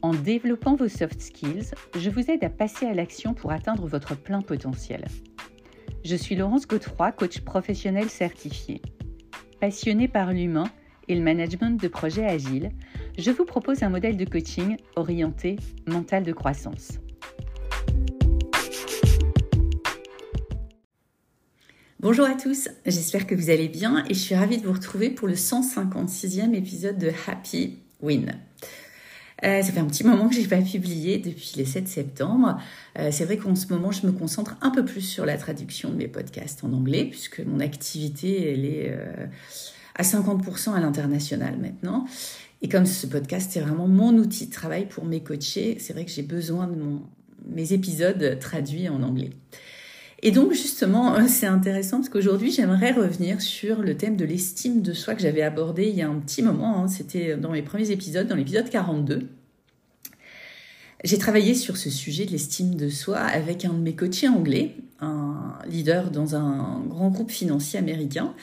En développant vos soft skills, je vous aide à passer à l'action pour atteindre votre plein potentiel. Je suis Laurence Godefroy, coach professionnel certifié. Passionnée par l'humain et le management de projets agiles, je vous propose un modèle de coaching orienté mental de croissance. Bonjour à tous, j'espère que vous allez bien et je suis ravie de vous retrouver pour le 156e épisode de Happy Win. Euh, ça fait un petit moment que j'ai pas publié depuis le 7 septembre. Euh, c'est vrai qu'en ce moment, je me concentre un peu plus sur la traduction de mes podcasts en anglais, puisque mon activité, elle est euh, à 50% à l'international maintenant. Et comme ce podcast, c'est vraiment mon outil de travail pour mes coachés, c'est vrai que j'ai besoin de mon, mes épisodes traduits en anglais. Et donc justement, c'est intéressant parce qu'aujourd'hui, j'aimerais revenir sur le thème de l'estime de soi que j'avais abordé il y a un petit moment. Hein. C'était dans mes premiers épisodes, dans l'épisode 42. J'ai travaillé sur ce sujet de l'estime de soi avec un de mes coachés anglais, un leader dans un grand groupe financier américain.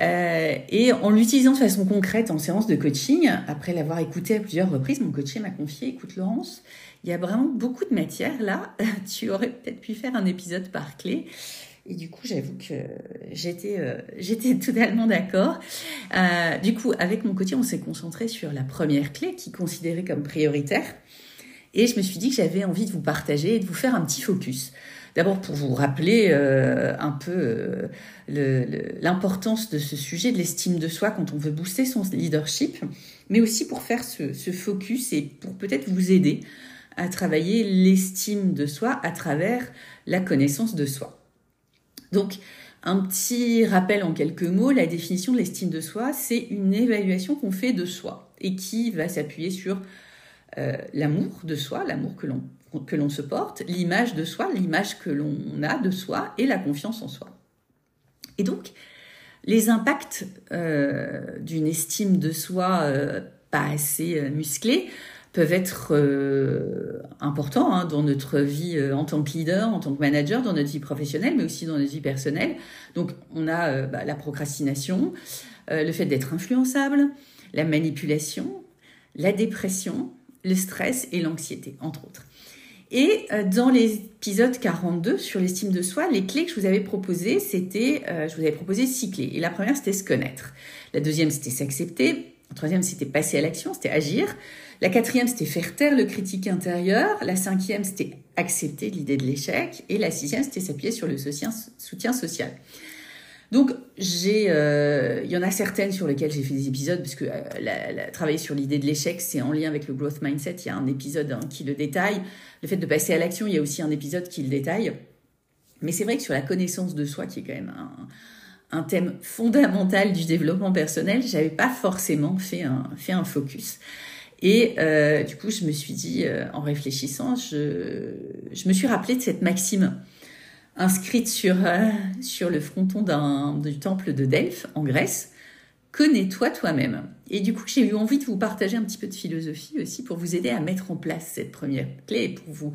Euh, et en l'utilisant de façon concrète en séance de coaching, après l'avoir écouté à plusieurs reprises, mon coaché m'a confié, écoute Laurence, il y a vraiment beaucoup de matière là, tu aurais peut-être pu faire un épisode par clé. Et du coup, j'avoue que j'étais euh, j'étais totalement d'accord. Euh, du coup, avec mon coaching, on s'est concentré sur la première clé qui est considérée comme prioritaire. Et je me suis dit que j'avais envie de vous partager et de vous faire un petit focus. D'abord pour vous rappeler euh, un peu euh, l'importance de ce sujet de l'estime de soi quand on veut booster son leadership, mais aussi pour faire ce, ce focus et pour peut-être vous aider à travailler l'estime de soi à travers la connaissance de soi. Donc, un petit rappel en quelques mots, la définition de l'estime de soi, c'est une évaluation qu'on fait de soi et qui va s'appuyer sur euh, l'amour de soi, l'amour que l'on que l'on se porte, l'image de soi, l'image que l'on a de soi et la confiance en soi. Et donc, les impacts euh, d'une estime de soi euh, pas assez musclée peuvent être importants hein, dans notre vie en tant que leader, en tant que manager, dans notre vie professionnelle, mais aussi dans notre vie personnelle. Donc, on a bah, la procrastination, le fait d'être influençable, la manipulation, la dépression, le stress et l'anxiété, entre autres. Et euh, dans l'épisode 42 sur l'estime de soi, les clés que je vous avais proposées, c'était, euh, je vous avais proposé six clés. Et la première, c'était se connaître. La deuxième, c'était s'accepter. La troisième, c'était passer à l'action, c'était agir. La quatrième, c'était faire taire le critique intérieur. La cinquième, c'était accepter l'idée de l'échec. Et la sixième, c'était s'appuyer sur le soutien social. Donc, j'ai, euh, il y en a certaines sur lesquelles j'ai fait des épisodes, parce que euh, travailler sur l'idée de l'échec, c'est en lien avec le growth mindset. Il y a un épisode hein, qui le détaille. Le fait de passer à l'action, il y a aussi un épisode qui le détaille. Mais c'est vrai que sur la connaissance de soi, qui est quand même un, un thème fondamental du développement personnel, j'avais pas forcément fait un, fait un focus. Et euh, du coup, je me suis dit, euh, en réfléchissant, je, je me suis rappelé de cette maxime inscrite sur, euh, sur le fronton du temple de Delphes en Grèce. Connais-toi toi-même. Et du coup, j'ai eu envie de vous partager un petit peu de philosophie aussi pour vous aider à mettre en place cette première clé pour vous,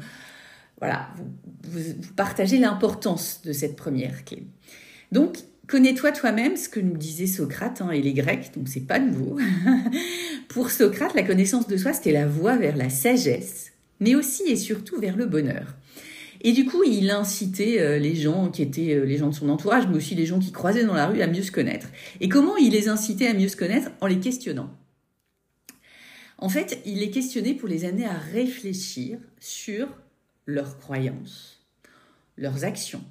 voilà, vous, vous, partager l'importance de cette première clé. Donc, connais-toi toi-même, ce que nous disait Socrate hein, et les Grecs, donc c'est pas nouveau. pour Socrate, la connaissance de soi, c'était la voie vers la sagesse, mais aussi et surtout vers le bonheur. Et du coup, il incitait euh, les gens qui étaient euh, les gens de son entourage, mais aussi les gens qui croisaient dans la rue à mieux se connaître. Et comment il les incitait à mieux se connaître En les questionnant? En fait, il les questionnait pour les amener à réfléchir sur leurs croyances, leurs actions,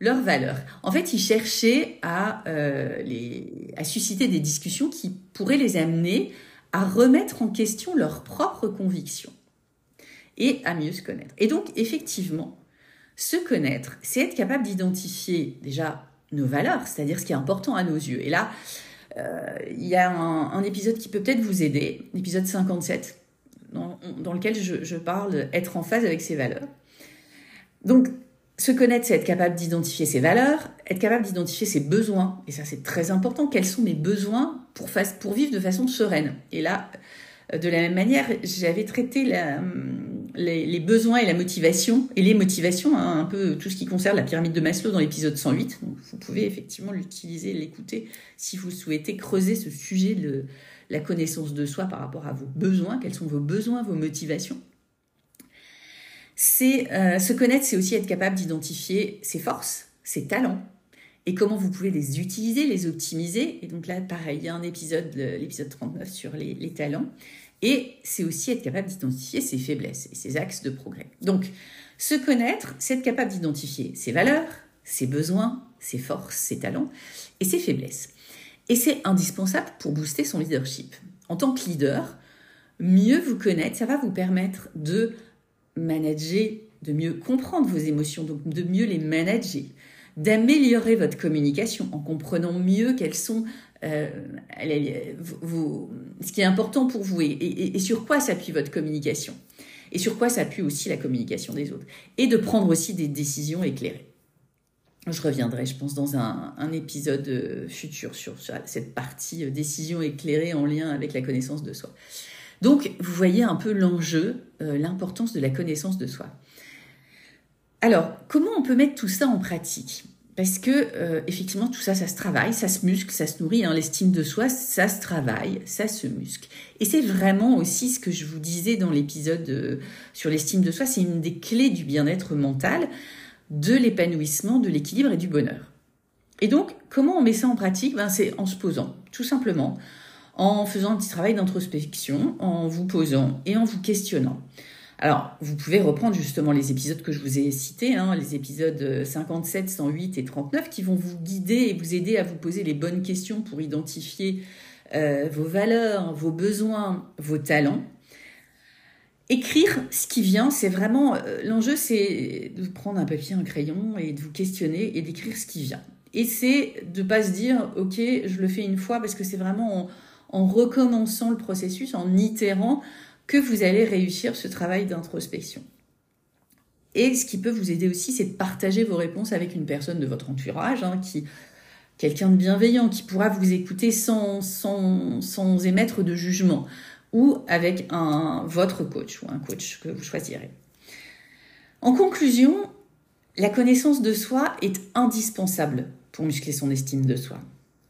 leurs valeurs. En fait, il cherchait à, euh, à susciter des discussions qui pourraient les amener à remettre en question leurs propres convictions et à mieux se connaître. Et donc, effectivement, se connaître, c'est être capable d'identifier déjà nos valeurs, c'est-à-dire ce qui est important à nos yeux. Et là, euh, il y a un, épisode qui peut peut-être vous aider, l'épisode 57, dans, dans lequel je, parle être en phase avec ses valeurs. Donc, Se connaître, c'est être capable d'identifier ses valeurs, être capable d'identifier ses besoins. Et ça, c'est très important. Quels sont mes besoins pour, pour vivre de façon sereine? Et là, de la même manière, j'avais traité les, besoins et la motivation, et les motivations, hein, un peu tout ce qui concerne la pyramide de Maslow dans l'épisode 108. vous pouvez effectivement l'utiliser, l'écouter si vous souhaitez creuser ce sujet de la connaissance de soi par rapport à vos besoins, quels sont vos besoins, vos motivations. C'est euh, se connaître, c'est aussi être capable d'identifier ses forces, ses talents, et comment vous pouvez les utiliser, les optimiser. Et donc là, pareil, il y a un épisode, l'épisode 39 sur les, les talents. Et c'est aussi être capable d'identifier ses faiblesses et ses axes de progrès. Donc, se connaître, c'est être capable d'identifier ses valeurs, ses besoins, ses forces, ses talents et ses faiblesses. Et c'est indispensable pour booster son leadership. En tant que leader, mieux vous connaître, ça va vous permettre de manager, de mieux comprendre vos émotions, donc de mieux les manager, d'améliorer votre communication en comprenant mieux quelles sont euh, ce qui est important pour vous et, sur quoi s'appuie votre communication? Et sur quoi s'appuie aussi la communication des autres? Et de prendre aussi des décisions éclairées. Je reviendrai, je pense, dans un, épisode euh, futur sur, cette partie euh, décision éclairée en lien avec la connaissance de soi. Donc, vous voyez un peu l'enjeu, euh, l'importance de la connaissance de soi. Alors, comment on peut mettre tout ça en pratique? Parce que, effectivement, tout ça, ça se travaille, ça se muscle, ça se nourrit. Hein, L'estime de soi, ça se travaille, ça se muscle. Et c'est vraiment aussi ce que je vous disais dans l'épisode sur l'estime de soi, c'est une des clés du bien-être mental de l'épanouissement, de l'équilibre et du bonheur. Et donc, comment on met ça en pratique? Ben, C'est en se posant, tout simplement, en faisant un petit travail d'introspection, en vous posant et en vous questionnant. Alors, vous pouvez reprendre justement les épisodes que je vous ai cités, hein, les épisodes 57, 108 et 39, qui vont vous guider et vous aider à vous poser les bonnes questions pour identifier euh, vos valeurs, vos besoins, vos talents, Écrire ce qui vient, c'est vraiment euh, l'enjeu, c'est de prendre un papier, un crayon et de vous questionner et d'écrire ce qui vient. Et c'est de pas se dire, ok, je le fais une fois parce que c'est vraiment en, recommençant le processus, en itérant, que vous allez réussir ce travail d'introspection. Et ce qui peut vous aider aussi, c'est de partager vos réponses avec une personne de votre entourage, hein, qui quelqu'un de bienveillant, qui pourra vous écouter sans, sans, sans émettre de jugement ou avec un, votre coach ou un coach que vous choisirez. En conclusion, la connaissance de soi est indispensable pour muscler son estime de soi.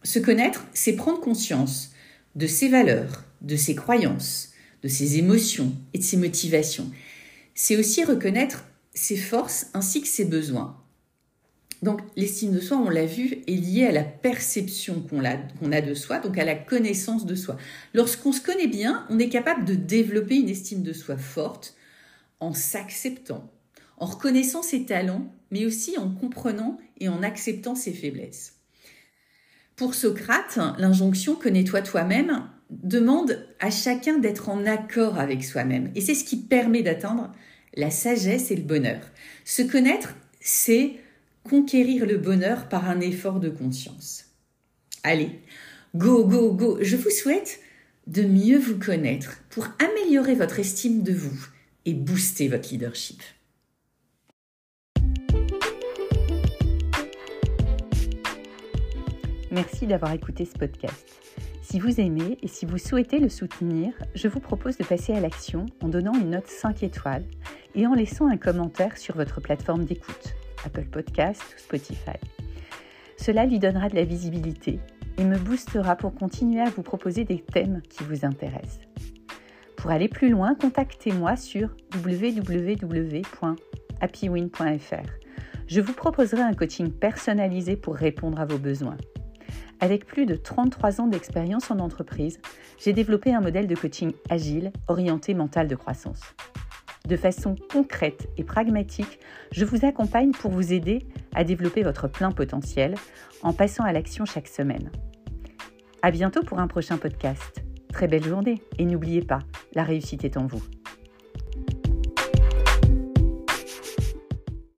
Se connaître, c'est prendre conscience de ses valeurs, de ses croyances, de ses émotions et de ses motivations. C'est aussi reconnaître ses forces ainsi que ses besoins donc l'estime de soi, on l'a vu, est liée à la perception qu'on a, de soi, donc à la connaissance de soi. Lorsqu'on se connaît bien, on est capable de développer une estime de soi forte en s'acceptant, en reconnaissant ses talents, mais aussi en comprenant et en acceptant ses faiblesses. Pour Socrate, l'injonction connais-toi toi-même demande à chacun d'être en accord avec soi-même. Et c'est ce qui permet d'atteindre la sagesse et le bonheur. Se connaître, c'est conquérir le bonheur par un effort de conscience. Allez, go, go, go. Je vous souhaite de mieux vous connaître pour améliorer votre estime de vous et booster votre leadership. Merci d'avoir écouté ce podcast. Si vous aimez et si vous souhaitez le soutenir, je vous propose de passer à l'action en donnant une note 5 étoiles et en laissant un commentaire sur votre plateforme d'écoute. Apple Podcast ou Spotify. Cela lui donnera de la visibilité et me boostera pour continuer à vous proposer des thèmes qui vous intéressent. Pour aller plus loin, contactez-moi sur www.happywin.fr. Je vous proposerai un coaching personnalisé pour répondre à vos besoins. Avec plus de 33 ans d'expérience en entreprise, j'ai développé un modèle de coaching agile orienté mental de croissance. De façon concrète et pragmatique, je vous accompagne pour vous aider à développer votre plein potentiel en passant à l'action chaque semaine. À bientôt pour un prochain podcast. Très belle journée et n'oubliez pas, la réussite est en vous.